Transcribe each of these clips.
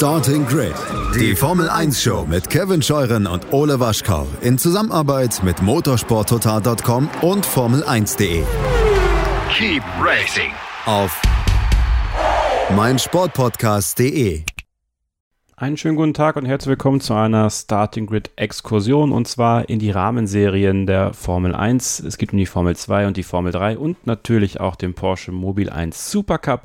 Starting Grid, die Formel 1 Show mit Kevin Scheuren und Ole Waschkau in Zusammenarbeit mit motorsporttotal.com und Formel1.de. Keep racing auf meinsportpodcast.de. Einen schönen guten Tag und herzlich willkommen zu einer Starting Grid Exkursion und zwar in die Rahmenserien der Formel 1. Es geht um die Formel 2 und die Formel 3 und natürlich auch den Porsche Mobil 1 Supercup.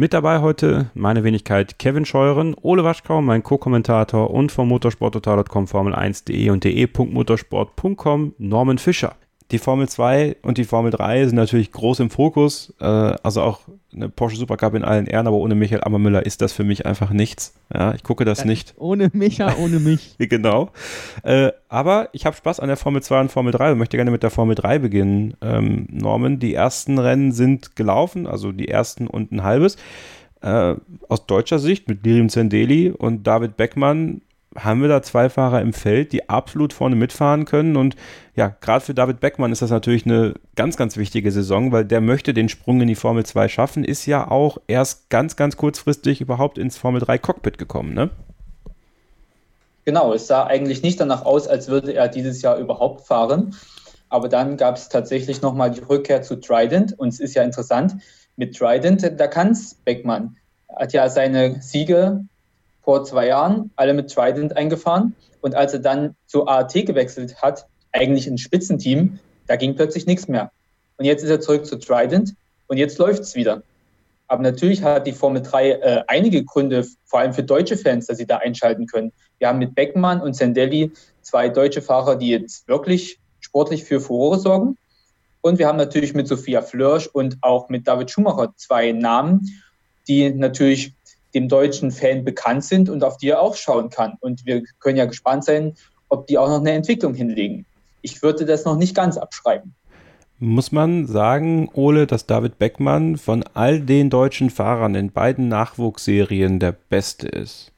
Mit dabei heute meine Wenigkeit Kevin Scheuren, Ole Waschkau, mein Co-Kommentator und vom motorsporttotal.com Formel1.de und de.motorsport.com Norman Fischer die Formel 2 und die Formel 3 sind natürlich groß im Fokus. Äh, also auch eine Porsche Supercup in allen Ehren, aber ohne Michael Ammermüller ist das für mich einfach nichts. Ja, ich gucke das nicht. Ohne Micha, ohne mich. genau. Äh, aber ich habe Spaß an der Formel 2 und Formel 3 und möchte gerne mit der Formel 3 beginnen. Ähm, Norman, die ersten Rennen sind gelaufen, also die ersten und ein halbes. Äh, aus deutscher Sicht mit Lirim Zendeli und David Beckmann haben wir da zwei Fahrer im Feld, die absolut vorne mitfahren können. Und ja, gerade für David Beckmann ist das natürlich eine ganz, ganz wichtige Saison, weil der möchte den Sprung in die Formel 2 schaffen, ist ja auch erst ganz, ganz kurzfristig überhaupt ins Formel 3 Cockpit gekommen, ne? Genau, es sah eigentlich nicht danach aus, als würde er dieses Jahr überhaupt fahren. Aber dann gab es tatsächlich nochmal die Rückkehr zu Trident. Und es ist ja interessant, mit Trident, da kann es Beckmann. Hat ja seine Siege vor zwei Jahren alle mit Trident eingefahren. Und als er dann zu AAT gewechselt hat, eigentlich ein Spitzenteam, da ging plötzlich nichts mehr. Und jetzt ist er zurück zu Trident und jetzt läuft es wieder. Aber natürlich hat die Formel 3 äh, einige Gründe, vor allem für deutsche Fans, dass sie da einschalten können. Wir haben mit Beckmann und Sendelli zwei deutsche Fahrer, die jetzt wirklich sportlich für Furore sorgen. Und wir haben natürlich mit Sophia Flörsch und auch mit David Schumacher zwei Namen, die natürlich dem deutschen Fan bekannt sind und auf die er auch schauen kann. Und wir können ja gespannt sein, ob die auch noch eine Entwicklung hinlegen. Ich würde das noch nicht ganz abschreiben. Muss man sagen, Ole, dass David Beckmann von all den deutschen Fahrern in beiden Nachwuchsserien der Beste ist?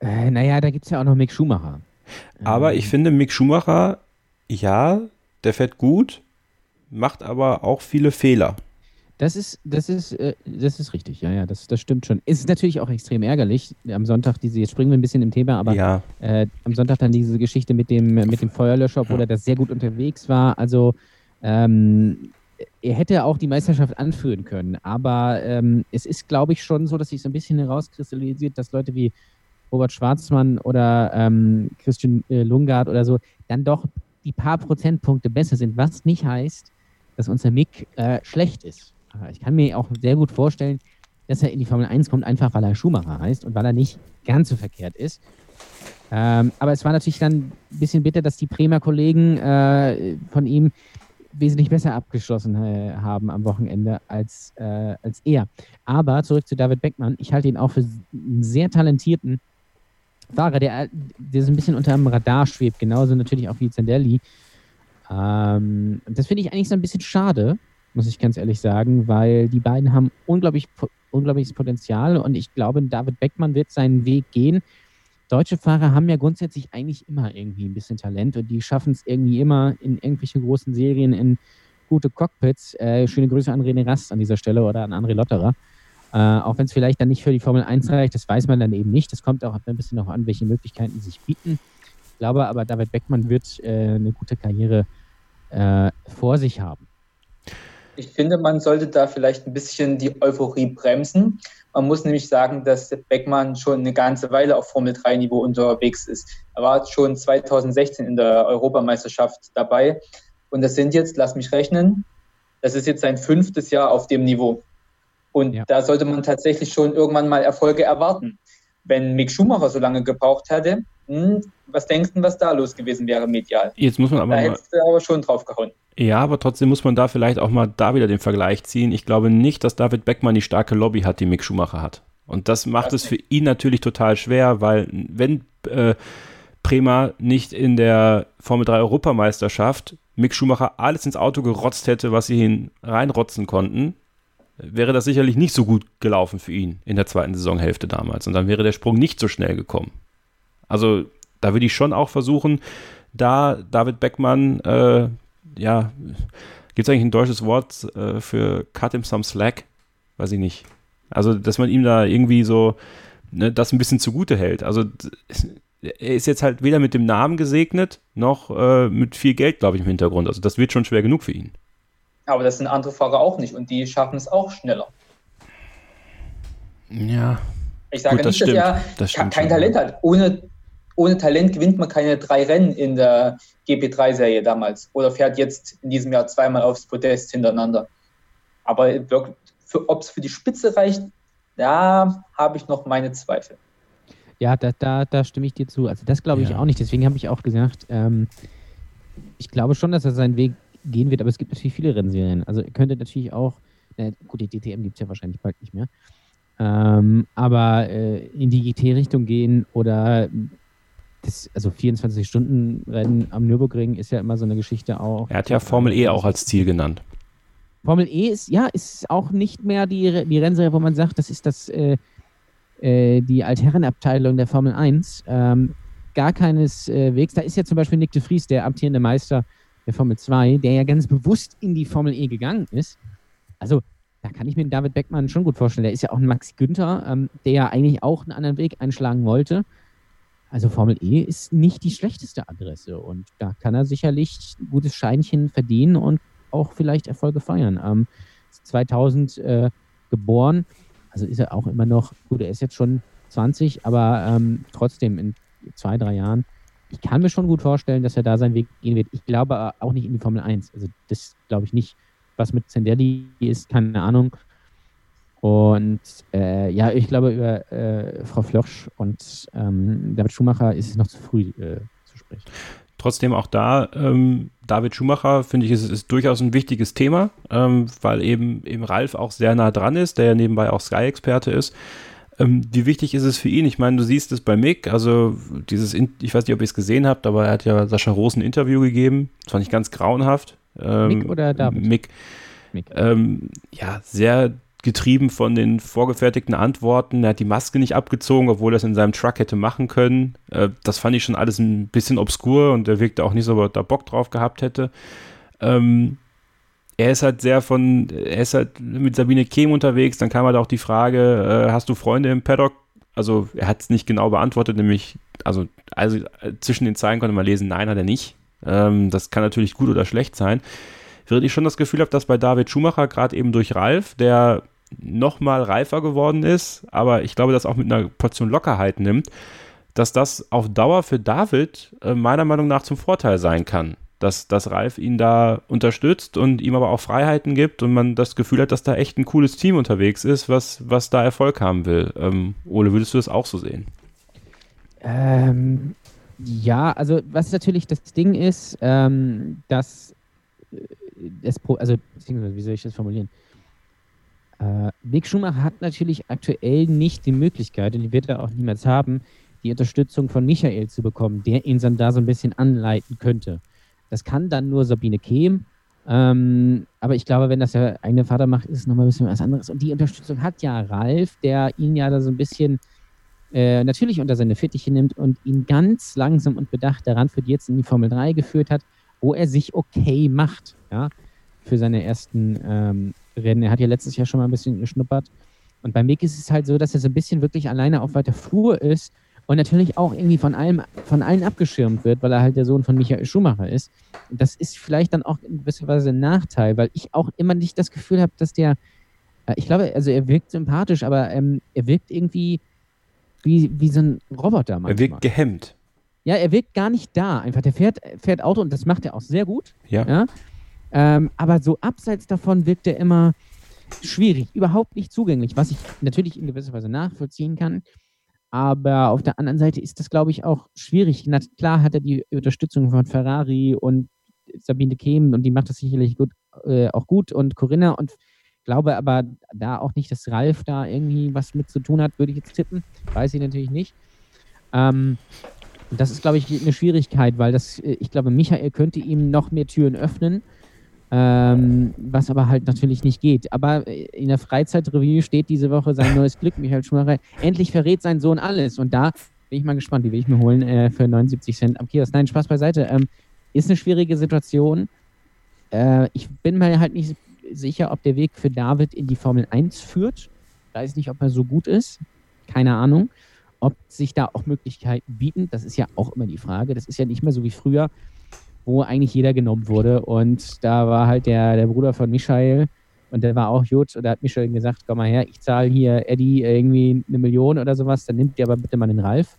Äh, naja, da gibt es ja auch noch Mick Schumacher. Aber ähm. ich finde, Mick Schumacher, ja, der fährt gut, macht aber auch viele Fehler. Das ist, das ist, äh, das ist richtig, ja, ja, das, das stimmt schon. Es ist natürlich auch extrem ärgerlich. Am Sonntag diese, jetzt springen wir ein bisschen im Thema, aber ja. äh, am Sonntag dann diese Geschichte mit dem, mit dem Feuerlöscher, obwohl ja. er das sehr gut unterwegs war. Also ähm, er hätte auch die Meisterschaft anführen können, aber ähm, es ist, glaube ich, schon so, dass sich so ein bisschen herauskristallisiert, dass Leute wie Robert Schwarzmann oder ähm, Christian äh, Lungard oder so dann doch die paar Prozentpunkte besser sind, was nicht heißt, dass unser Mick äh, schlecht ist. Ich kann mir auch sehr gut vorstellen, dass er in die Formel 1 kommt, einfach weil er Schumacher heißt und weil er nicht ganz so verkehrt ist. Ähm, aber es war natürlich dann ein bisschen bitter, dass die Bremer Kollegen äh, von ihm wesentlich besser abgeschlossen äh, haben am Wochenende als, äh, als er. Aber zurück zu David Beckmann. Ich halte ihn auch für einen sehr talentierten Fahrer, der, der so ein bisschen unter dem Radar schwebt, genauso natürlich auch wie Zendelli. Ähm, das finde ich eigentlich so ein bisschen schade, muss ich ganz ehrlich sagen, weil die beiden haben unglaublich, unglaubliches Potenzial und ich glaube, David Beckmann wird seinen Weg gehen. Deutsche Fahrer haben ja grundsätzlich eigentlich immer irgendwie ein bisschen Talent und die schaffen es irgendwie immer in irgendwelche großen Serien in gute Cockpits. Äh, schöne Grüße an René Rast an dieser Stelle oder an André Lotterer. Äh, auch wenn es vielleicht dann nicht für die Formel 1 reicht, das weiß man dann eben nicht. Das kommt auch ein bisschen noch an, welche Möglichkeiten sich bieten. Ich glaube aber, David Beckmann wird äh, eine gute Karriere äh, vor sich haben. Ich finde, man sollte da vielleicht ein bisschen die Euphorie bremsen. Man muss nämlich sagen, dass Beckmann schon eine ganze Weile auf Formel 3-Niveau unterwegs ist. Er war schon 2016 in der Europameisterschaft dabei. Und das sind jetzt, lass mich rechnen, das ist jetzt sein fünftes Jahr auf dem Niveau. Und ja. da sollte man tatsächlich schon irgendwann mal Erfolge erwarten. Wenn Mick Schumacher so lange gebraucht hätte, hm, was denkst du, was da los gewesen wäre medial? Jetzt muss man aber. Da hättest du aber schon drauf gehauen. Ja, aber trotzdem muss man da vielleicht auch mal da wieder den Vergleich ziehen. Ich glaube nicht, dass David Beckmann die starke Lobby hat, die Mick Schumacher hat. Und das macht das es für ihn natürlich total schwer, weil wenn äh, Prema nicht in der Formel 3 Europameisterschaft Mick Schumacher alles ins Auto gerotzt hätte, was sie hin reinrotzen konnten, wäre das sicherlich nicht so gut gelaufen für ihn in der zweiten Saisonhälfte damals. Und dann wäre der Sprung nicht so schnell gekommen. Also da würde ich schon auch versuchen, da David Beckmann äh, ja, gibt es eigentlich ein deutsches Wort äh, für cut him some slack? Weiß ich nicht. Also, dass man ihm da irgendwie so ne, das ein bisschen zugute hält. Also, er ist jetzt halt weder mit dem Namen gesegnet, noch äh, mit viel Geld, glaube ich, im Hintergrund. Also, das wird schon schwer genug für ihn. Aber das sind andere Fahrer auch nicht und die schaffen es auch schneller. Ja. Ich sage Gut, das nicht, stimmt. dass er Das kein stimmt schon, Talent hat. Ohne, ohne Talent gewinnt man keine drei Rennen in der GP3-Serie damals oder fährt jetzt in diesem Jahr zweimal aufs Podest hintereinander. Aber ob es für die Spitze reicht, da habe ich noch meine Zweifel. Ja, da, da, da stimme ich dir zu. Also das glaube ich Ja. auch nicht. Deswegen habe ich auch gesagt, ähm, ich glaube schon, dass er seinen Weg gehen wird, aber es gibt natürlich viele Rennserien. Also er könnte natürlich auch, äh, gut, die DTM gibt es ja wahrscheinlich bald nicht mehr, ähm, aber äh, in die GT-Richtung gehen oder das, also 24-Stunden-Rennen am Nürburgring ist ja immer so eine Geschichte auch. Er hat ja Formel E auch als Ziel genannt. Formel E ist, ja, ist auch nicht mehr die, die Rennserie, wo man sagt, das ist das, äh, äh, die Altherrenabteilung der Formel 1. Ähm, gar keines äh. Da ist ja zum Beispiel Nick de Vries, der amtierende Meister der Formel 2, der ja ganz bewusst in die Formel E gegangen ist. Also, da kann ich mir David Beckmann schon gut vorstellen. Der ist ja auch ein Max Günther, ähm, der ja eigentlich auch einen anderen Weg einschlagen wollte. Also Formel E ist nicht die schlechteste Adresse und da kann er sicherlich ein gutes Scheinchen verdienen und auch vielleicht Erfolge feiern. Ähm, 2000 äh, geboren, also ist er auch immer noch, gut, er ist jetzt schon 20, aber ähm, trotzdem in zwei, drei Jahren. Ich kann mir schon gut vorstellen, dass er da seinen Weg gehen wird. Ich glaube aber auch nicht in die Formel 1. Also das glaube ich nicht. Was mit Zendelli ist, keine Ahnung. Und äh, ja, ich glaube, über äh, Frau Flörsch und ähm, David Schumacher ist es noch zu früh äh, zu sprechen. Trotzdem auch da, ähm, David Schumacher, finde ich, ist, ist durchaus ein wichtiges Thema, ähm, weil eben, eben Ralf auch sehr nah dran ist, der ja nebenbei auch Sky-Experte ist. Ähm, wie wichtig ist es für ihn? Ich meine, du siehst es bei Mick, also dieses, In ich weiß nicht, ob ihr es gesehen habt, aber er hat ja Sascha Roos ein Interview gegeben, das fand ich ganz grauenhaft. Ähm, Mick oder David? Mick. Mick. Ähm, ja, sehr getrieben von den vorgefertigten Antworten. Er hat die Maske nicht abgezogen, obwohl er es in seinem Truck hätte machen können. Äh, das fand ich schon alles ein bisschen obskur und er wirkte auch nicht so, ob er da Bock drauf gehabt hätte. Ähm, er ist halt sehr von, er ist halt mit Sabine Kehm unterwegs. Dann kam halt auch die Frage, äh, hast du Freunde im Paddock? Also er hat es nicht genau beantwortet, nämlich, also, also äh, zwischen den Zeilen konnte man lesen, nein, hat er nicht. Ähm, das kann natürlich gut oder schlecht sein. Während ich schon das Gefühl habe, dass bei David Schumacher gerade eben durch Ralf, der noch mal reifer geworden ist, aber ich glaube, das auch mit einer Portion Lockerheit nimmt, dass das auf Dauer für David äh, meiner Meinung nach zum Vorteil sein kann. Dass, dass Ralf ihn da unterstützt und ihm aber auch Freiheiten gibt und man das Gefühl hat, dass da echt ein cooles Team unterwegs ist, was, was da Erfolg haben will. Ähm, Ole, würdest du das auch so sehen? Ähm, ja, also was natürlich das Ding ist, ähm, dass äh, das also wie soll ich das formulieren? Äh, Mick Schumacher hat natürlich aktuell nicht die Möglichkeit, und die wird er auch niemals haben, die Unterstützung von Michael zu bekommen, der ihn dann da so ein bisschen anleiten könnte. Das kann dann nur Sabine Kehm. Ähm, aber ich glaube, wenn das der eigene Vater macht, ist es nochmal ein bisschen was anderes. Und die Unterstützung hat ja Ralf, der ihn ja da so ein bisschen äh, natürlich unter seine Fittiche nimmt und ihn ganz langsam und bedacht daran für die jetzt in die Formel 3 geführt hat, wo er sich okay macht, ja, für seine ersten ähm, Rennen. Er hat ja letztes Jahr schon mal ein bisschen geschnuppert. Und bei Mick ist es halt so, dass er so ein bisschen wirklich alleine auf weiter Flur ist und natürlich auch irgendwie von allem, von allen abgeschirmt wird, weil er halt der Sohn von Michael Schumacher ist. Und das ist vielleicht dann auch in gewisser Weise ein Nachteil, weil ich auch immer nicht das Gefühl habe, dass der, äh, ich glaube, also er wirkt sympathisch, aber ähm, er wirkt irgendwie wie, wie so ein Roboter manchmal. Er wirkt gehemmt. Ja, er wirkt gar nicht da. Einfach, der fährt, fährt Auto und das macht er auch sehr gut. Ja. Ja? Ähm, aber so abseits davon wirkt er immer schwierig, überhaupt nicht zugänglich, was ich natürlich in gewisser Weise nachvollziehen kann. Aber auf der anderen Seite ist das, glaube ich, auch schwierig. Na, klar hat er die Unterstützung von Ferrari und Sabine Kehm und die macht das sicherlich gut, äh, auch gut und Corinna und glaube aber da auch nicht, dass Ralf da irgendwie was mit zu tun hat, würde ich jetzt tippen. Weiß ich natürlich nicht. Ähm, das ist, glaube ich, eine Schwierigkeit, weil das, äh, ich glaube, Michael könnte ihm noch mehr Türen öffnen, ähm, was aber halt natürlich nicht geht. Aber äh, in der Freizeitreview steht diese Woche sein neues Glück, Michael Schumacher. Endlich verrät sein Sohn alles. Und da bin ich mal gespannt, die will ich mir holen äh, für 79 Cent am Kiosk. Nein, Spaß beiseite. Ähm, ist eine schwierige Situation. Äh, ich bin mir halt nicht sicher, ob der Weg für David in die Formel 1 führt. weiß nicht, ob er so gut ist. Keine Ahnung. Ob sich da auch Möglichkeiten bieten, das ist ja auch immer die Frage. Das ist ja nicht mehr so wie früher, wo eigentlich jeder genommen wurde. Und da war halt der, der Bruder von Michael und der war auch gut. Und da hat Michael gesagt: Komm mal her, ich zahle hier Eddie irgendwie eine Million oder sowas, dann nimmt ihr aber bitte mal den Ralf.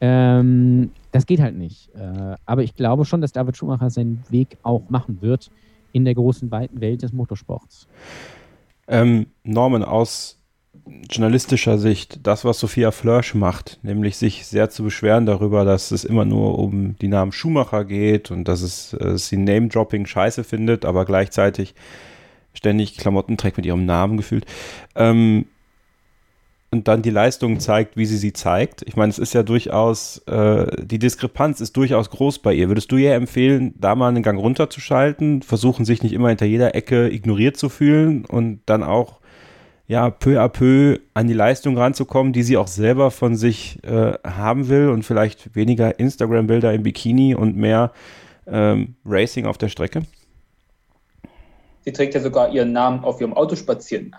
Ähm, das geht halt nicht. Äh, aber ich glaube schon, dass David Schumacher seinen Weg auch machen wird in der großen, weiten Welt des Motorsports. Ähm, Norman, aus journalistischer Sicht, das, was Sophia Flörsch macht, nämlich sich sehr zu beschweren darüber, dass es immer nur um die Namen Schumacher geht und dass es äh, sie Name-Dropping scheiße findet, aber gleichzeitig ständig Klamotten trägt mit ihrem Namen gefühlt. Ähm, und dann die Leistung zeigt, wie sie sie zeigt. Ich meine, es ist ja durchaus, äh, die Diskrepanz ist durchaus groß bei ihr. Würdest du ihr empfehlen, da mal einen Gang runterzuschalten, versuchen, sich nicht immer hinter jeder Ecke ignoriert zu fühlen und dann auch, ja, peu à peu an die Leistung ranzukommen, die sie auch selber von sich äh, haben will und vielleicht weniger Instagram-Bilder im Bikini und mehr ähm, Racing auf der Strecke? Sie trägt ja sogar ihren Namen auf ihrem Auto spazieren.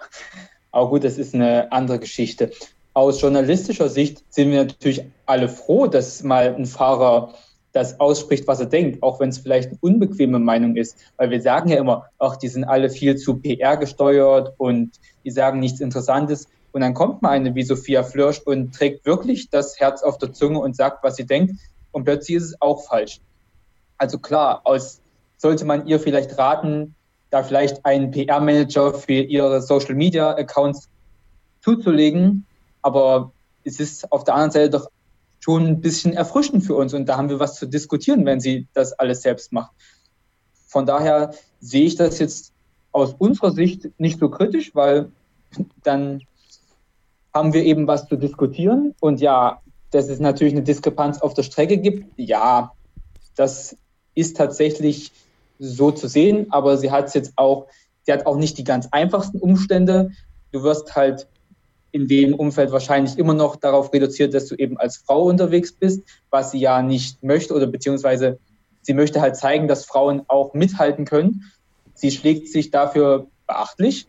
Aber gut, das ist eine andere Geschichte. Aus journalistischer Sicht sind wir natürlich alle froh, dass mal ein Fahrer das ausspricht, was er denkt, auch wenn es vielleicht eine unbequeme Meinung ist. Weil wir sagen ja immer, ach, die sind alle viel zu PR gesteuert und die sagen nichts Interessantes. Und dann kommt mal eine wie Sophia Flörsch und trägt wirklich das Herz auf der Zunge und sagt, was sie denkt. Und plötzlich ist es auch falsch. Also klar, aus, sollte man ihr vielleicht raten, da vielleicht einen PR-Manager für ihre Social-Media-Accounts zuzulegen. Aber es ist auf der anderen Seite doch schon ein bisschen erfrischend für uns und da haben wir was zu diskutieren, wenn sie das alles selbst macht. Von daher sehe ich das jetzt aus unserer Sicht nicht so kritisch, weil dann haben wir eben was zu diskutieren. Und ja, dass es natürlich eine Diskrepanz auf der Strecke gibt, ja, das ist tatsächlich so zu sehen, aber sie hat jetzt auch, sie hat auch nicht die ganz einfachsten Umstände. Du wirst halt in dem Umfeld wahrscheinlich immer noch darauf reduziert, dass du eben als Frau unterwegs bist, was sie ja nicht möchte oder beziehungsweise sie möchte halt zeigen, dass Frauen auch mithalten können. Sie schlägt sich dafür beachtlich,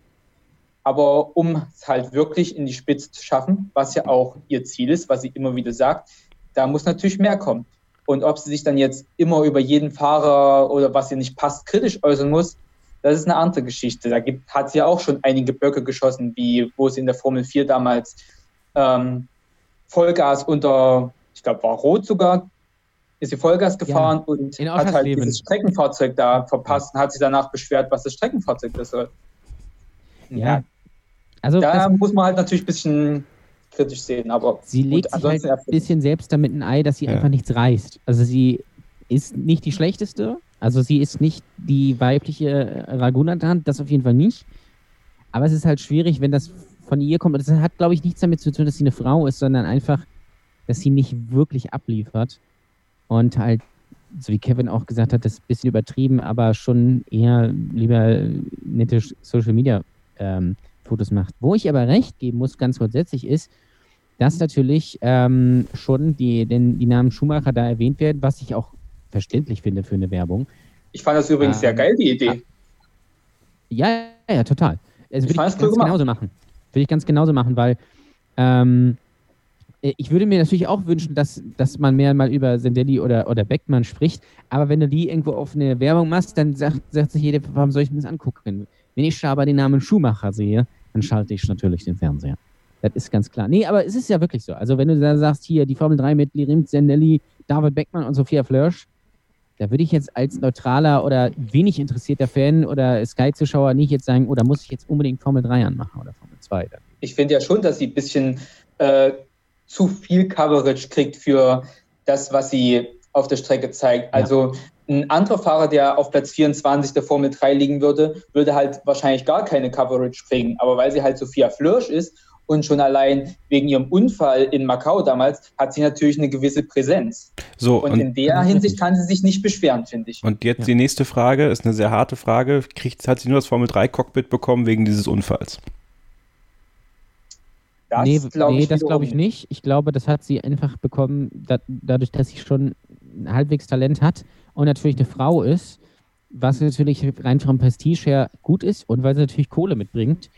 aber um es halt wirklich in die Spitze zu schaffen, was ja auch ihr Ziel ist, was sie immer wieder sagt, da muss natürlich mehr kommen. Und ob sie sich dann jetzt immer über jeden Fahrer oder was ihr nicht passt, kritisch äußern muss, das ist eine andere Geschichte. Da gibt, hat sie ja auch schon einige Böcke geschossen, wie wo sie in der Formel 4 damals ähm, Vollgas unter, ich glaube, war rot sogar, ist sie Vollgas gefahren ja, und hat halt dieses Streckenfahrzeug da verpasst und hat sich danach beschwert, was das Streckenfahrzeug das soll. Ja, ja. also da muss man halt natürlich ein bisschen kritisch sehen. Aber sie legt sich halt ein bisschen selbst damit ein Ei, dass sie ja. einfach nichts reißt. Also sie ist nicht die schlechteste. Also sie ist nicht die weibliche Ragunatan, das auf jeden Fall nicht. Aber es ist halt schwierig, wenn das von ihr kommt. Das hat, glaube ich, nichts damit zu tun, dass sie eine Frau ist, sondern einfach, dass sie nicht wirklich abliefert. Und halt, so wie Kevin auch gesagt hat, das ist ein bisschen übertrieben, aber schon eher lieber nette Social Media ähm, Fotos macht. Wo ich aber recht geben muss, ganz grundsätzlich, ist, dass natürlich ähm, schon die, den, die Namen Schumacher da erwähnt werden, was ich auch verständlich finde für eine Werbung. Ich fand das übrigens ähm, sehr geil, die Idee. Ja, ja, total. Also würde ich, ganz genauso machen. Würde ich ganz genauso machen, weil ähm, ich würde mir natürlich auch wünschen, dass, dass man mehr mal über Sendelli oder, oder Beckmann spricht, aber wenn du die irgendwo auf eine Werbung machst, dann sagt, sagt sich jeder, warum soll ich mir das angucken? Wenn ich aber den Namen Schumacher sehe, dann schalte ich natürlich den Fernseher. Das ist ganz klar. Nee, aber es ist ja wirklich so. Also, wenn du da sagst, hier die Formel 3 mit Lirim Zendelli, David Beckmann und Sophia Flörsch, da würde ich jetzt als neutraler oder wenig interessierter Fan oder Sky-Zuschauer nicht jetzt sagen, oh, da muss ich jetzt unbedingt Formel 3 anmachen oder Formel 2. Dann. Ich finde ja schon, dass sie ein bisschen äh, zu viel Coverage kriegt für das, was sie auf der Strecke zeigt. Also ja. ein anderer Fahrer, der auf Platz 24 der Formel 3 liegen würde, würde halt wahrscheinlich gar keine Coverage kriegen. Aber weil sie halt Sophia Flörsch ist und schon allein wegen ihrem Unfall in Macau damals hat sie natürlich eine gewisse Präsenz. So, und, und in der Hinsicht kann sie sich nicht beschweren, finde ich. Und jetzt ja. die nächste Frage, ist eine sehr harte Frage. Kriegt, hat sie nur das Formel 3 Cockpit bekommen wegen dieses Unfalls? Das nee, glaube nee, ich, das glaube ich nicht. Ich glaube, das hat sie einfach bekommen, da, dadurch, dass sie schon halbwegs Talent hat und natürlich eine Frau ist, was natürlich rein vom Prestige her gut ist und weil sie natürlich Kohle mitbringt.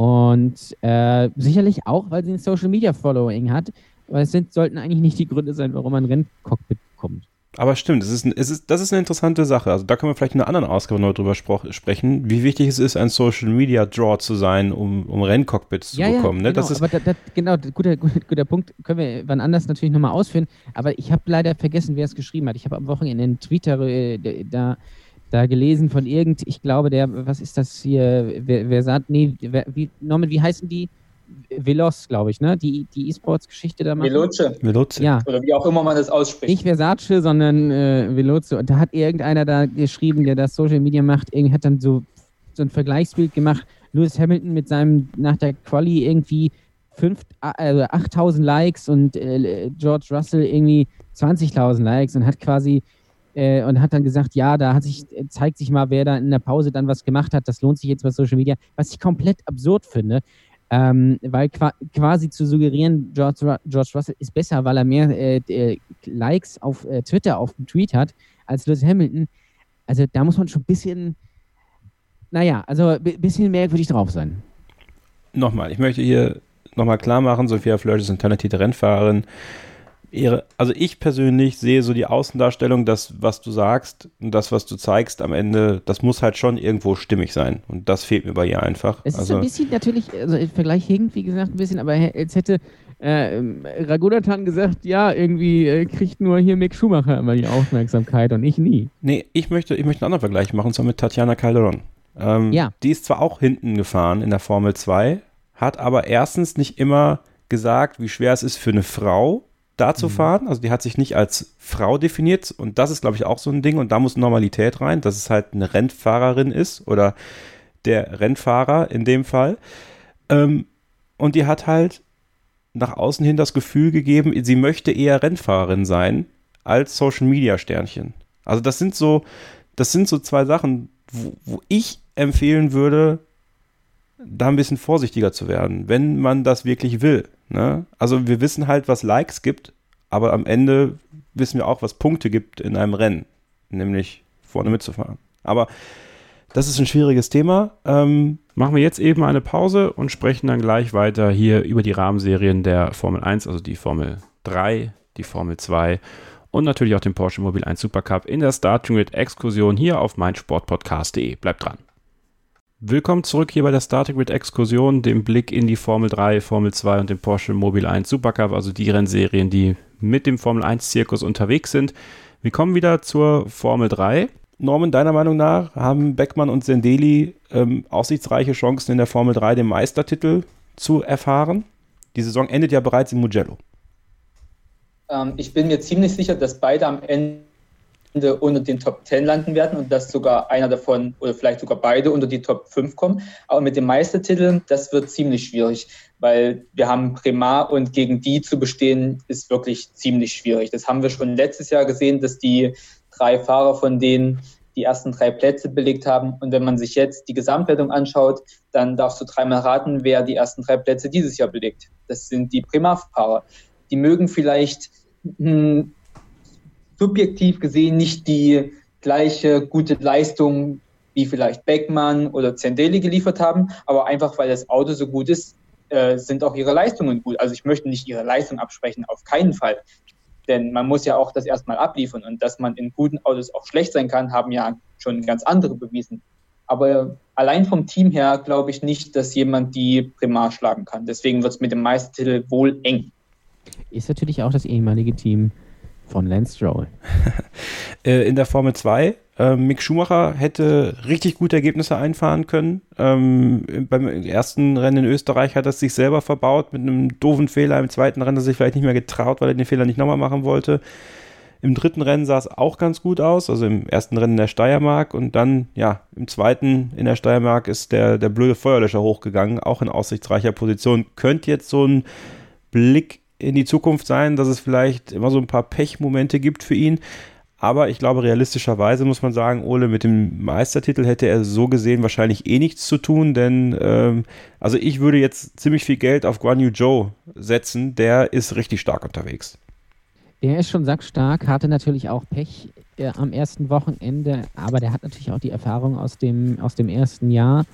Und äh, sicherlich auch, weil sie ein Social Media Following hat. Aber es sind, sollten eigentlich nicht die Gründe sein, warum man ein Renncockpit bekommt. Aber stimmt, es ist, es ist, das ist eine interessante Sache. Also da können wir vielleicht in einer anderen Ausgabe noch drüber sprechen, wie wichtig es ist, ein Social Media Draw zu sein, um, um Renncockpits zu ja, bekommen. Ja, ne? genau, das ist, aber da, da, genau, guter, guter, guter Punkt, können wir wann anders natürlich nochmal ausführen. Aber ich habe leider vergessen, wer es geschrieben hat. Ich habe am Wochenende in Twitter äh, da, da gelesen von irgend, ich glaube, der, was ist das hier, wer, wer sagt, nee, wer, wie, Norman, wie heißen die? Veloz, glaube ich, ne? Die die E-Sports-Geschichte da machen. Veloce. Veloce. Ja, Oder wie auch immer man das ausspricht. nicht Versace, sondern äh, Veloce. Und da hat irgendeiner da geschrieben, der das Social Media macht, irgendwie hat dann so, so ein Vergleichsbild gemacht. Lewis Hamilton mit seinem nach der Quali irgendwie fünf, also 8000 Likes und äh, George Russell irgendwie 20.000 Likes und hat quasi äh, und hat dann gesagt, ja, da hat sich, zeigt sich mal, wer da in der Pause dann was gemacht hat. Das lohnt sich jetzt bei Social Media, was ich komplett absurd finde. Ähm, weil qua quasi zu suggerieren, George, Ru George, Russell ist besser, weil er mehr äh, äh, Likes auf äh, Twitter auf dem Tweet hat als Lewis Hamilton. Also da muss man schon ein bisschen, naja, also ein bisschen merkwürdig drauf sein. Nochmal, ich möchte hier nochmal klar machen, Sophia Flörsch ist eine talentierte Rennfahrerin. Ihre, also ich persönlich sehe so die Außendarstellung, das, was du sagst und das, was du zeigst am Ende, das muss halt schon irgendwo stimmig sein. Und das fehlt mir bei ihr einfach. Es ist also, ein bisschen natürlich, also im Vergleich hinkt, wie gesagt, ein bisschen, aber als hätte äh, Ragunathan gesagt, ja, irgendwie äh, kriegt nur hier Mick Schumacher immer die Aufmerksamkeit und ich nie. Nee, ich möchte, ich möchte einen anderen Vergleich machen, und zwar mit Tatjana Calderon. Ähm, Ja. Die ist zwar auch hinten gefahren in der Formel 2, hat aber erstens nicht immer gesagt, wie schwer es ist für eine Frau, da zu fahren. Also die hat sich nicht als Frau definiert und das ist, glaube ich, auch so ein Ding und da muss Normalität rein, dass es halt eine Rennfahrerin ist oder der Rennfahrer in dem Fall. Ähm, und die hat halt nach außen hin das Gefühl gegeben, sie möchte eher Rennfahrerin sein als Social Media Sternchen. Also das sind so, das sind so zwei Sachen, wo, wo ich empfehlen würde, da ein bisschen vorsichtiger zu werden, wenn man das wirklich will. Ne? Also wir wissen halt, was Likes gibt, aber am Ende wissen wir auch, was Punkte gibt in einem Rennen, nämlich vorne mitzufahren. Aber das ist ein schwieriges Thema. Ähm, Machen wir jetzt eben eine Pause und sprechen dann gleich weiter hier über die Rahmenserien der Formel 1, also die Formel 3, die Formel 2 und natürlich auch den Porsche Mobil 1 Supercup in der Grid Exkursion hier auf meinsportpodcast.de. Bleibt dran. Willkommen zurück hier bei der Starting Grid Exkursion, dem Blick in die Formel 3, Formel 2 und den Porsche Mobil 1 Supercup, also die Rennserien, die mit dem Formel 1 Zirkus unterwegs sind. Wir kommen wieder zur Formel 3. Norman, deiner Meinung nach haben Beckmann und Sendeli ähm, aussichtsreiche Chancen in der Formel 3 den Meistertitel zu erfahren? Die Saison endet ja bereits in Mugello. Ähm, ich bin mir ziemlich sicher, dass beide am Ende unter den Top 10 landen werden und dass sogar einer davon oder vielleicht sogar beide unter die Top 5 kommen. Aber mit dem Meistertitel, das wird ziemlich schwierig, weil wir haben Primar und gegen die zu bestehen, ist wirklich ziemlich schwierig. Das haben wir schon letztes Jahr gesehen, dass die drei Fahrer von denen die ersten drei Plätze belegt haben. Und wenn man sich jetzt die Gesamtwertung anschaut, dann darfst du dreimal raten, wer die ersten drei Plätze dieses Jahr belegt. Das sind die Primar-Fahrer. Die mögen vielleicht hm, subjektiv gesehen nicht die gleiche gute Leistung wie vielleicht Beckmann oder Zendeli geliefert haben, aber einfach weil das Auto so gut ist, äh, sind auch ihre Leistungen gut. Also ich möchte nicht ihre Leistung absprechen, auf keinen Fall. Denn man muss ja auch das erstmal abliefern und dass man in guten Autos auch schlecht sein kann, haben ja schon ganz andere bewiesen. Aber allein vom Team her glaube ich nicht, dass jemand die Primar schlagen kann. Deswegen wird es mit dem Meistertitel wohl eng. Ist natürlich auch das ehemalige Team von Lance Stroll. Äh, in der Formel 2. Ähm, Mick Schumacher hätte richtig gute Ergebnisse einfahren können. Ähm, beim ersten Rennen in Österreich hat er sich selber verbaut mit einem doofen Fehler. Im zweiten Rennen hat er sich vielleicht nicht mehr getraut, weil er den Fehler nicht nochmal machen wollte. Im dritten Rennen sah es auch ganz gut aus, also im ersten Rennen in der Steiermark und dann, ja, im zweiten in der Steiermark ist der, der blöde Feuerlöscher hochgegangen, auch in aussichtsreicher Position. Könnte jetzt so ein Blick in die Zukunft sein, dass es vielleicht immer so ein paar Pechmomente gibt für ihn. Aber ich glaube, realistischerweise muss man sagen, Ole, mit dem Meistertitel hätte er so gesehen wahrscheinlich eh nichts zu tun, denn ähm, also ich würde jetzt ziemlich viel Geld auf Guan Yu Zhou setzen, der ist richtig stark unterwegs. Der ist schon sackstark, hatte natürlich auch Pech äh, am ersten Wochenende, aber der hat natürlich auch die Erfahrung aus dem, aus dem ersten Jahr.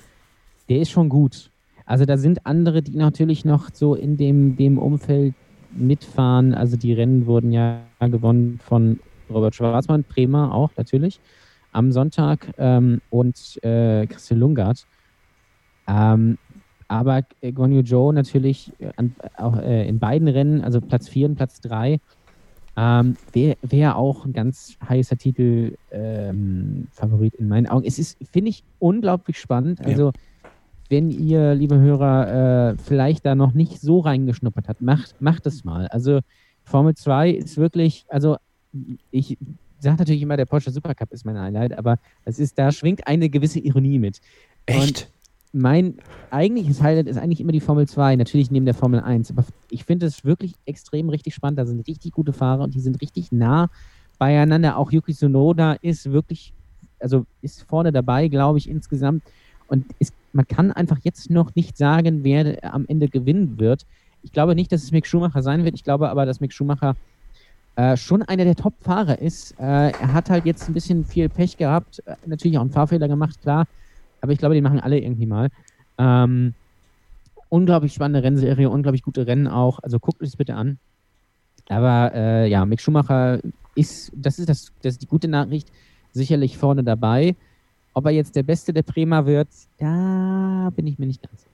Der ist schon gut. Also da sind andere, die natürlich noch so in dem, dem Umfeld mitfahren. Also die Rennen wurden ja gewonnen von Robert Schwarzmann, Bremer auch natürlich am Sonntag ähm, und äh, Christian Lungard. Ähm, aber Guan Yu Zhou natürlich äh, an, auch äh, in beiden Rennen, also Platz 4 und Platz 3, ähm, wäre wär auch ein ganz heißer Titel ähm, Favorit in meinen Augen. Es ist, finde ich, unglaublich spannend. Also, ja. Wenn ihr, liebe Hörer, äh, vielleicht da noch nicht so reingeschnuppert habt, macht, macht es mal. Also, Formel 2 ist wirklich, also ich sage natürlich immer, der Porsche Supercup ist mein Highlight, aber es ist, da schwingt eine gewisse Ironie mit. Echt? Und mein eigentliches Highlight ist eigentlich immer die Formel 2, natürlich neben der Formel 1. Aber ich finde es wirklich extrem richtig spannend. Da sind richtig gute Fahrer und die sind richtig nah beieinander. Auch Yuki Tsunoda ist wirklich, also ist vorne dabei, glaube ich, insgesamt. Und ist, man kann einfach jetzt noch nicht sagen, wer am Ende gewinnen wird. Ich glaube nicht, dass es Mick Schumacher sein wird. Ich glaube aber, dass Mick Schumacher äh, schon einer der Top-Fahrer ist. Äh, er hat halt jetzt ein bisschen viel Pech gehabt, äh, natürlich auch einen Fahrfehler gemacht, klar. Aber ich glaube, die machen alle irgendwie mal. Ähm, unglaublich spannende Rennserie, unglaublich gute Rennen auch. Also guckt das bitte an. Aber äh, ja, Mick Schumacher ist, das ist, das, das ist die gute Nachricht, sicherlich vorne dabei. Ob er jetzt der Beste der Bremer wird, da bin ich mir nicht ganz sicher.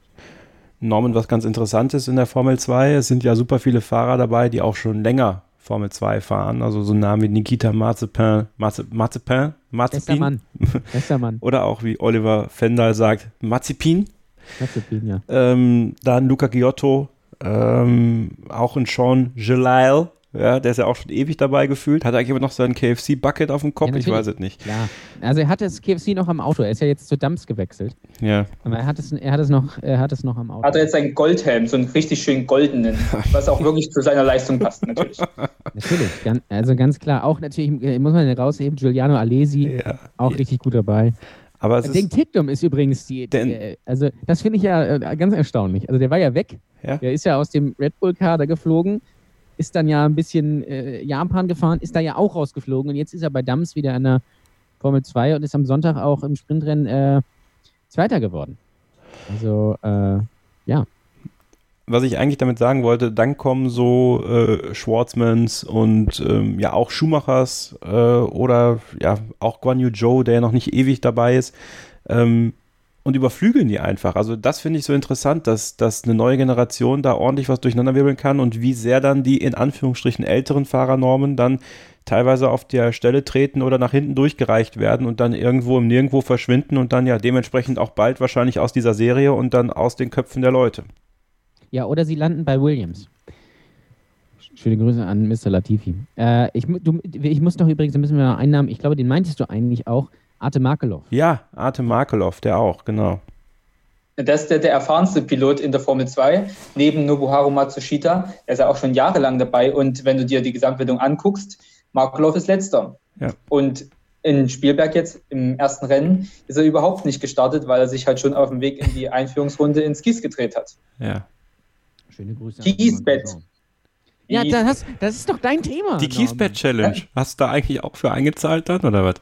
Norman, was ganz interessant ist in der Formel 2, es sind ja super viele Fahrer dabei, die auch schon länger Formel 2 fahren. Also so Namen wie Nikita Mazepin, Mazepin, Mazepin. Mann. Bester Mann. Oder auch wie Oliver Fendal sagt, Mazepin. Mazepin, ja. Ähm, dann Luca Giotto, ähm, auch ein Sean Gelail, ja, der ist ja auch schon ewig dabei gefühlt. Hat er eigentlich immer noch sein KFC-Bucket auf dem Kopf? Ja, ich weiß es nicht. Klar. Also er hat das KFC noch am Auto. Er ist ja jetzt zu Dumps gewechselt. Ja. Aber er hat es, er hat es, noch, er hat es noch am Auto. Hat er jetzt einen Goldhelm, so einen richtig schönen goldenen, was auch wirklich zu seiner Leistung passt, natürlich. natürlich, also ganz klar. Auch natürlich, äh, muss man rausheben, Giuliano Alesi, ja. auch ja. richtig gut dabei. Aber es den Tickdom ist übrigens die, die also das finde ich ja äh, ganz erstaunlich. Also der war ja weg. Ja. Der ist ja aus dem Red Bull-Kader geflogen ist dann ja ein bisschen äh, Japan gefahren, ist da ja auch rausgeflogen und jetzt ist er bei Dams wieder in der Formel 2 und ist am Sonntag auch im Sprintrennen äh, Zweiter geworden. Also, äh, ja. Was ich eigentlich damit sagen wollte, dann kommen so äh, Schwarzmans und ähm, ja auch Schumachers äh, oder ja auch Guan Yu Zhou, der ja noch nicht ewig dabei ist. Ähm, und überflügeln die einfach. Also das finde ich so interessant, dass, dass eine neue Generation da ordentlich was durcheinanderwirbeln kann und wie sehr dann die in Anführungsstrichen älteren Fahrernormen dann teilweise auf der Stelle treten oder nach hinten durchgereicht werden und dann irgendwo im Nirgendwo verschwinden und dann ja dementsprechend auch bald wahrscheinlich aus dieser Serie und dann aus den Köpfen der Leute. Ja, oder sie landen bei Williams. Schöne Grüße an Mr. Latifi. Äh, ich, du, ich muss doch übrigens, da müssen wir noch einen Namen, ich glaube, den meintest du eigentlich auch, Arte Markelov. Ja, Arte Markelov, der auch, genau. Das ist der, der erfahrenste Pilot in der Formel 2, neben Nobuharu Matsushita. Er ist ja auch schon jahrelang dabei und wenn du dir die Gesamtwertung anguckst, Markelov ist letzter. Ja. Und in Spielberg jetzt im ersten Rennen ist er überhaupt nicht gestartet, weil er sich halt schon auf dem Weg in die Einführungsrunde ins Kies gedreht hat. Ja. Schöne Grüße. Kiesbett. Ja, das, das, ist doch dein Thema. Die Kiesbett-Challenge. Hast du da eigentlich auch für eingezahlt dann, oder was?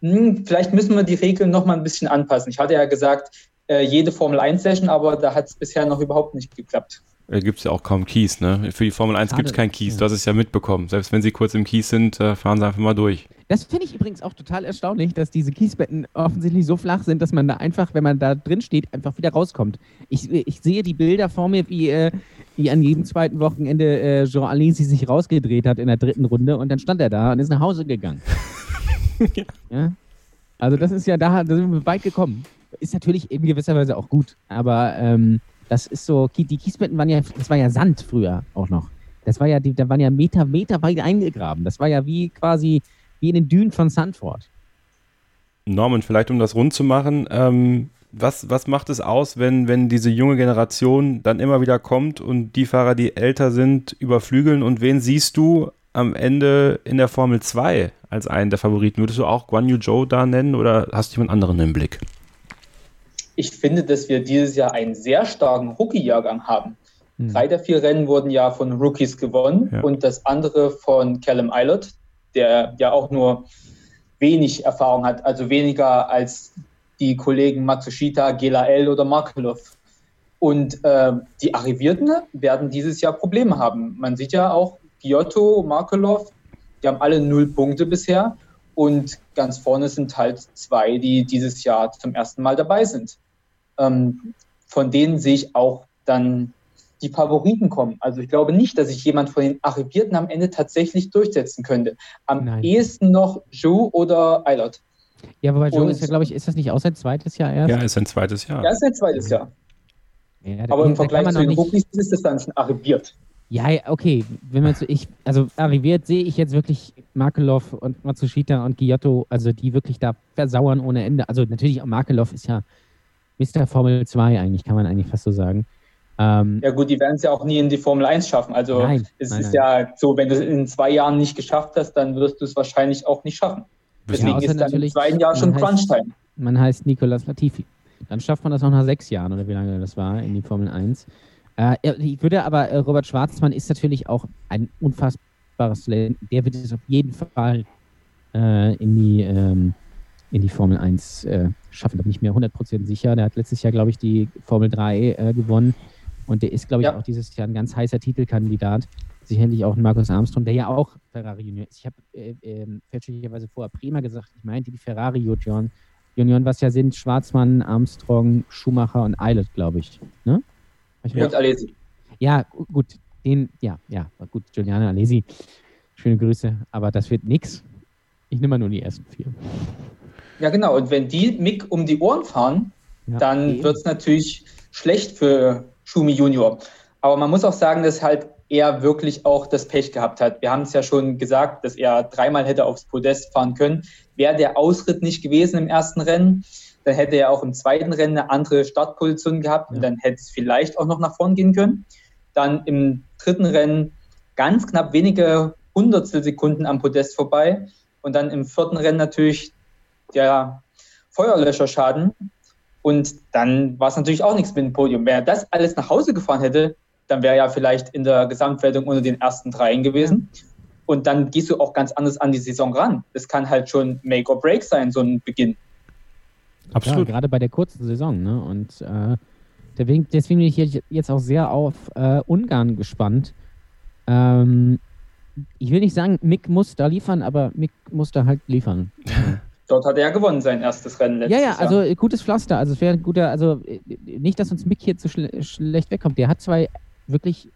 Hm, vielleicht müssen wir die Regeln noch mal ein bisschen anpassen. Ich hatte ja gesagt, äh, jede Formel 1-Session, aber da hat es bisher noch überhaupt nicht geklappt. Da gibt es ja auch kaum Keys, ne? Für die Formel 1 gibt es kein Keys, ja. du hast es ja mitbekommen. Selbst wenn sie kurz im Keys sind, äh, fahren sie einfach mal durch. Das finde ich übrigens auch total erstaunlich, dass diese Kiesbetten offensichtlich so flach sind, dass man da einfach, wenn man da drin steht, einfach wieder rauskommt. Ich, ich sehe die Bilder vor mir, wie, äh, wie an jedem zweiten Wochenende äh, Jean Alesi sich rausgedreht hat in der dritten Runde und dann stand er da und ist nach Hause gegangen. ja. Also das ist ja, da, da sind wir weit gekommen. Ist natürlich in gewisser Weise auch gut, aber ähm, das ist so, die Kiesbetten waren ja, das war ja Sand früher auch noch. Das war ja, die, da waren ja Meter, Meter weit eingegraben. Das war ja wie quasi, wie in den Dünen von Sandford. Norman, vielleicht um das rund zu machen, ähm, was, was macht es aus, wenn, wenn diese junge Generation dann immer wieder kommt und die Fahrer, die älter sind, überflügeln und wen siehst du am Ende in der Formel 2 als einen der Favoriten. Würdest du auch Guan Yu Zhou da nennen oder hast du jemand anderen im Blick? Ich finde, dass wir dieses Jahr einen sehr starken Rookie-Jahrgang haben. Hm. Drei der vier Rennen wurden ja von Rookies gewonnen ja. und das andere von Callum Eilert, der ja auch nur wenig Erfahrung hat, also weniger als die Kollegen Matsushita, Gelael oder Markelov. Und äh, die Arrivierten werden dieses Jahr Probleme haben. Man sieht ja auch Giotto, Markelov, die haben alle null Punkte bisher. Und ganz vorne sind halt zwei, die dieses Jahr zum ersten Mal dabei sind. Ähm, von denen sehe ich auch dann die Favoriten kommen. Also ich glaube nicht, dass sich jemand von den Arrivierten am Ende tatsächlich durchsetzen könnte. Am Nein. ehesten noch Joe oder Eilert. Ja, wobei Joe Und- ist ja, glaube ich, ist das nicht auch sein zweites Jahr erst? Ja, ist ein zweites Jahr. Das ist ein zweites Jahr. Ja, Aber im Vergleich zu den Rookies ist es dann schon arriviert. Ja, ja, okay. Wenn man so, ich, also arriviert sehe ich jetzt wirklich Markelov und Matsushita und Giotto, also die wirklich da versauern ohne Ende. Also natürlich auch Markelov ist ja Mr. Formel 2 eigentlich, kann man eigentlich fast so sagen. Ähm, Ja gut, die werden es ja auch nie in die Formel 1 schaffen. Also Nein, es nein, ist nein. ja so, wenn du es in zwei Jahren nicht geschafft hast, dann wirst du es wahrscheinlich auch nicht schaffen. Deswegen außer ist dann im zweiten Jahr schon man heißt- Crunch-Time. man heißt Nicolas Latifi. Dann schafft man das auch nach sechs Jahren oder wie lange das war in die Formel 1. Äh, ich würde aber, äh, Robert Schwarzmann ist natürlich auch ein unfassbares Talent. Der wird es auf jeden Fall äh, in, die, ähm, in die Formel 1 äh, schaffen. Da bin ich mir 100% sicher. Der hat letztes Jahr, glaube ich, die Formel 3 äh, gewonnen. Und der ist, glaube ich, Ja. auch dieses Jahr ein ganz heißer Titelkandidat. Sicherlich auch ein Markus Armstrong, der ja auch Ferrari Junior ist. Ich habe äh, ähm, fälschlicherweise vorher Prima gesagt. Ich meinte die Ferrari Junior. Junioren, was ja sind Schwarzmann, Armstrong, Schumacher und Eilert, glaube ich. Ne? Ich Und Alesi. ja, gu- gut. Den, ja, ja, gut, Giuliano Alesi. Schöne Grüße, aber das wird nix. Ich nehme mal nur die ersten vier. Ja, genau. Und wenn die Mick um die Ohren fahren, Ja, dann eben. wird es natürlich schlecht für Schumi Junior. Aber man muss auch sagen, dass halt er wirklich auch das Pech gehabt hat. Wir haben es ja schon gesagt, dass er dreimal hätte aufs Podest fahren können. Wäre der Ausritt nicht gewesen im ersten Rennen, dann hätte er auch im zweiten Rennen eine andere Startposition gehabt und dann hätte es vielleicht auch noch nach vorn gehen können. Dann im dritten Rennen ganz knapp wenige Hundertstel Sekunden am Podest vorbei und dann im vierten Rennen natürlich der Feuerlöscherschaden und dann war es natürlich auch nichts mit dem Podium. Wenn er das alles nach Hause gefahren hätte, dann wäre er ja vielleicht in der Gesamtwertung unter den ersten dreien gewesen. Und dann gehst du auch ganz anders an die Saison ran. Das kann halt schon Make or Break sein, so ein Beginn. Ja, gerade bei der kurzen Saison. Ne? Und äh, deswegen, deswegen bin ich jetzt- auch sehr auf äh, Ungarn gespannt. Ähm, ich will nicht sagen, Mick muss da liefern, aber Mick muss da halt liefern. Dort hat er ja gewonnen, sein erstes Rennen letztes Ja, ja, Jahr. also äh, gutes Pflaster. Also es wäre ein guter, also äh, nicht, dass uns Mick hier zu schle schlecht wegkommt. Der hat zwei wirklich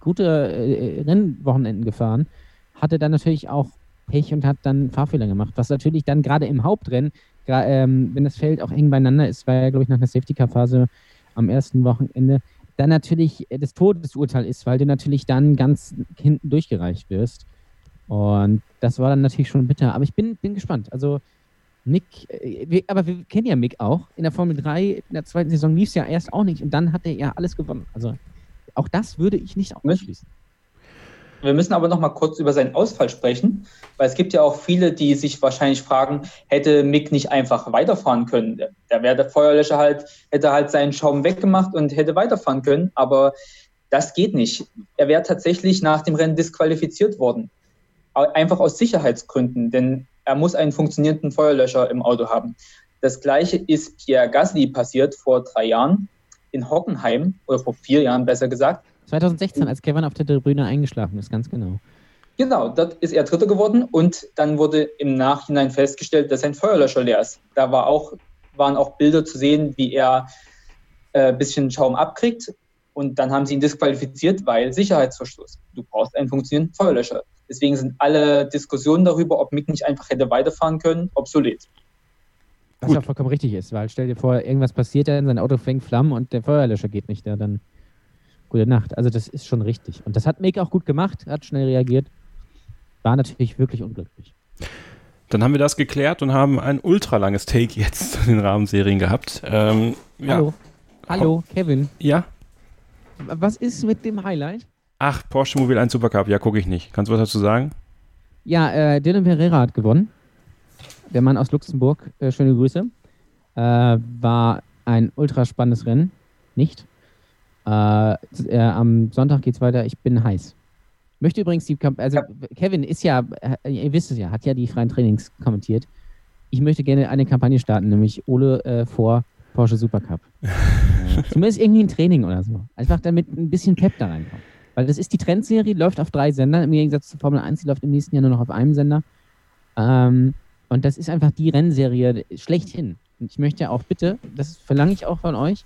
gute äh, Rennwochenenden gefahren, hatte dann natürlich auch Pech und hat dann Fahrfehler gemacht, was natürlich dann gerade im Hauptrennen, ähm, wenn das Feld auch eng beieinander ist, war ja, glaube ich, nach einer Safety-Car-Phase am ersten Wochenende, dann natürlich äh, das Todesurteil ist, weil du natürlich dann ganz hinten durchgereicht wirst. Und das war dann natürlich schon bitter. Aber ich bin, bin gespannt. Also Mick, äh, wir, aber wir kennen ja Mick auch. In der Formel 3, in der zweiten Saison lief es ja erst auch nicht und dann hat er ja alles gewonnen. Also auch das würde ich nicht ausschließen. Wir müssen aber noch mal kurz über seinen Ausfall sprechen, weil es gibt ja auch viele, die sich wahrscheinlich fragen, hätte Mick nicht einfach weiterfahren können? Da wäre der Feuerlöscher halt, hätte halt seinen Schaum weggemacht und hätte weiterfahren können, aber das geht nicht. Er wäre tatsächlich nach dem Rennen disqualifiziert worden. Einfach aus Sicherheitsgründen, denn er muss einen funktionierenden Feuerlöscher im Auto haben. Das gleiche ist Pierre Gasly passiert vor drei Jahren in Hockenheim, oder vor vier Jahren besser gesagt. 2016, als Kevin auf der Tribüne eingeschlafen ist, ganz genau. Genau, dort ist er Dritter geworden und dann wurde im Nachhinein festgestellt, dass sein Feuerlöscher leer ist. Da war auch, waren auch Bilder zu sehen, wie er äh, ein bisschen Schaum abkriegt und dann haben sie ihn disqualifiziert, weil Sicherheitsverstoß. Du brauchst einen funktionierenden Feuerlöscher. Deswegen sind alle Diskussionen darüber, ob Mick nicht einfach hätte weiterfahren können, obsolet. Was Gut. auch vollkommen richtig ist, weil stell dir vor, irgendwas passiert dann, sein Auto fängt Flammen und der Feuerlöscher geht nicht, ja, dann gute Nacht. Also das ist schon richtig. Und das hat Mick auch gut gemacht, hat schnell reagiert. War natürlich wirklich unglücklich. Dann haben wir das geklärt und haben ein ultralanges Take jetzt zu den Rahmenserien gehabt. Ähm, ja. Hallo. Hallo, Kevin. Ja. Was ist mit dem Highlight? Ach, Porsche Mobil 1 Supercup. Ja, gucke ich nicht. Kannst du was dazu sagen? Ja, äh, Dylan Pereira hat gewonnen. Der Mann aus Luxemburg. Äh, schöne Grüße. Äh, war ein ultra spannendes Rennen. Nicht? Äh, äh, am Sonntag geht's weiter. Ich bin heiß. Möchte übrigens die, Kamp also Kevin ist ja, äh, ihr wisst es ja, hat ja die freien Trainings kommentiert. ich möchte gerne eine Kampagne starten, nämlich Ole äh, vor Porsche Supercup. äh, zumindest irgendwie ein Training oder so. Einfach damit ein bisschen Pep da reinkommt. Weil das ist die Trendserie, läuft auf drei Sendern, im Gegensatz zur Formel 1, die läuft im nächsten Jahr nur noch auf einem Sender. Ähm, und das ist einfach die Rennserie schlechthin. Und ich möchte auch bitte, das verlange ich auch von euch,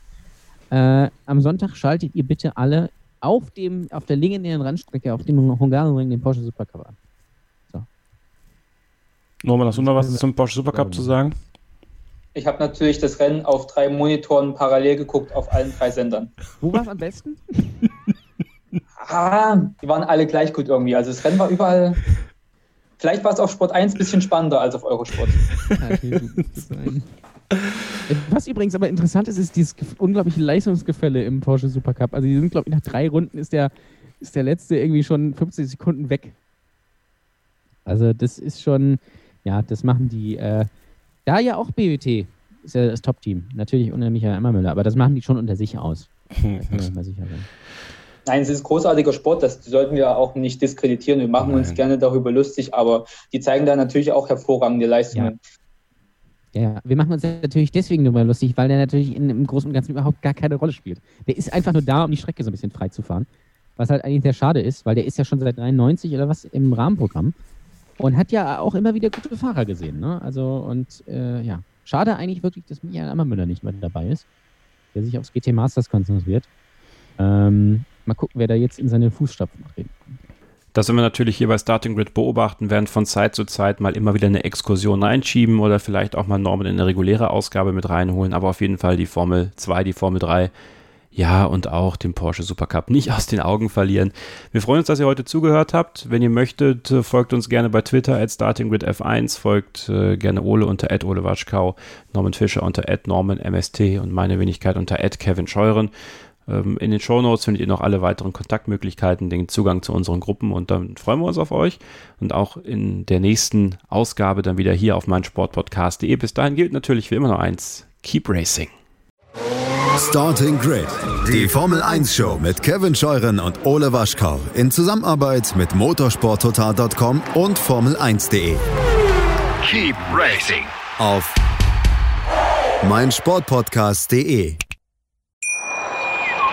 äh, am Sonntag schaltet ihr bitte alle auf, dem, auf der legendären Rennstrecke, auf dem Hungaroring, den Porsche Supercup an. Norman, hast du noch was zum Porsche Supercup zu sagen? Ich habe natürlich das Rennen auf drei Monitoren parallel geguckt, auf allen drei Sendern. Wo war es am besten? ah, die waren alle gleich gut irgendwie. Also das Rennen war überall. Vielleicht war es auf Sport 1 ein bisschen spannender als auf Eurosport. Was übrigens aber interessant ist, ist dieses unglaubliche Leistungsgefälle im Porsche Supercup. Also die sind, glaube ich, nach drei Runden ist der, ist der letzte irgendwie schon 50 Sekunden weg. Also das ist schon, ja, das machen die, äh, da ja auch BWT ist ja das Top-Team. Natürlich unter Michael Emmermüller, aber das machen die schon unter sich aus. Nein, es ist großartiger Sport, das sollten wir auch nicht diskreditieren. Wir machen Nein. uns gerne darüber lustig, aber die zeigen da natürlich auch hervorragende Leistungen. Ja. Ja. wir machen uns natürlich deswegen darüber lustig, weil der natürlich in, im Großen und Ganzen überhaupt gar keine Rolle spielt. Der ist einfach nur da, um die Strecke so ein bisschen frei zu fahren. Was halt eigentlich sehr schade ist, weil der ist ja schon seit 93 oder was im Rahmenprogramm. Und hat ja auch immer wieder gute Fahrer gesehen. Ne? Also, und äh, ja, schade eigentlich wirklich, dass Michael Ammermüller nicht mehr dabei ist, der sich aufs GT Masters konzentriert. Ähm, mal gucken, wer da jetzt in seine Fußstapfen treten kann. Das werden wir natürlich hier bei Starting Grid beobachten, werden von Zeit zu Zeit mal immer wieder eine Exkursion reinschieben oder vielleicht auch mal Norman in eine reguläre Ausgabe mit reinholen, aber auf jeden Fall die Formel 2, die Formel 3 ja, und auch den Porsche Supercup nicht aus den Augen verlieren. Wir freuen uns, dass ihr heute zugehört habt. Wenn ihr möchtet, folgt uns gerne bei Twitter at StartingWithF1, folgt äh, gerne Ole unter Ole Waschkau, Norman Fischer unter NormanMST und meine Wenigkeit unter Kevin Scheuren. Ähm, in den Shownotes findet ihr noch alle weiteren Kontaktmöglichkeiten, den Zugang zu unseren Gruppen und dann freuen wir uns auf euch und auch in der nächsten Ausgabe dann wieder hier auf meinsportpodcast.de. Bis dahin gilt natürlich wie immer noch eins, keep racing. Starting Grid, die Formel 1 Show mit Kevin Scheuren und Ole Waschkau in Zusammenarbeit mit motorsporttotal.com und Formel1.de. Keep racing auf meinsportpodcast.de.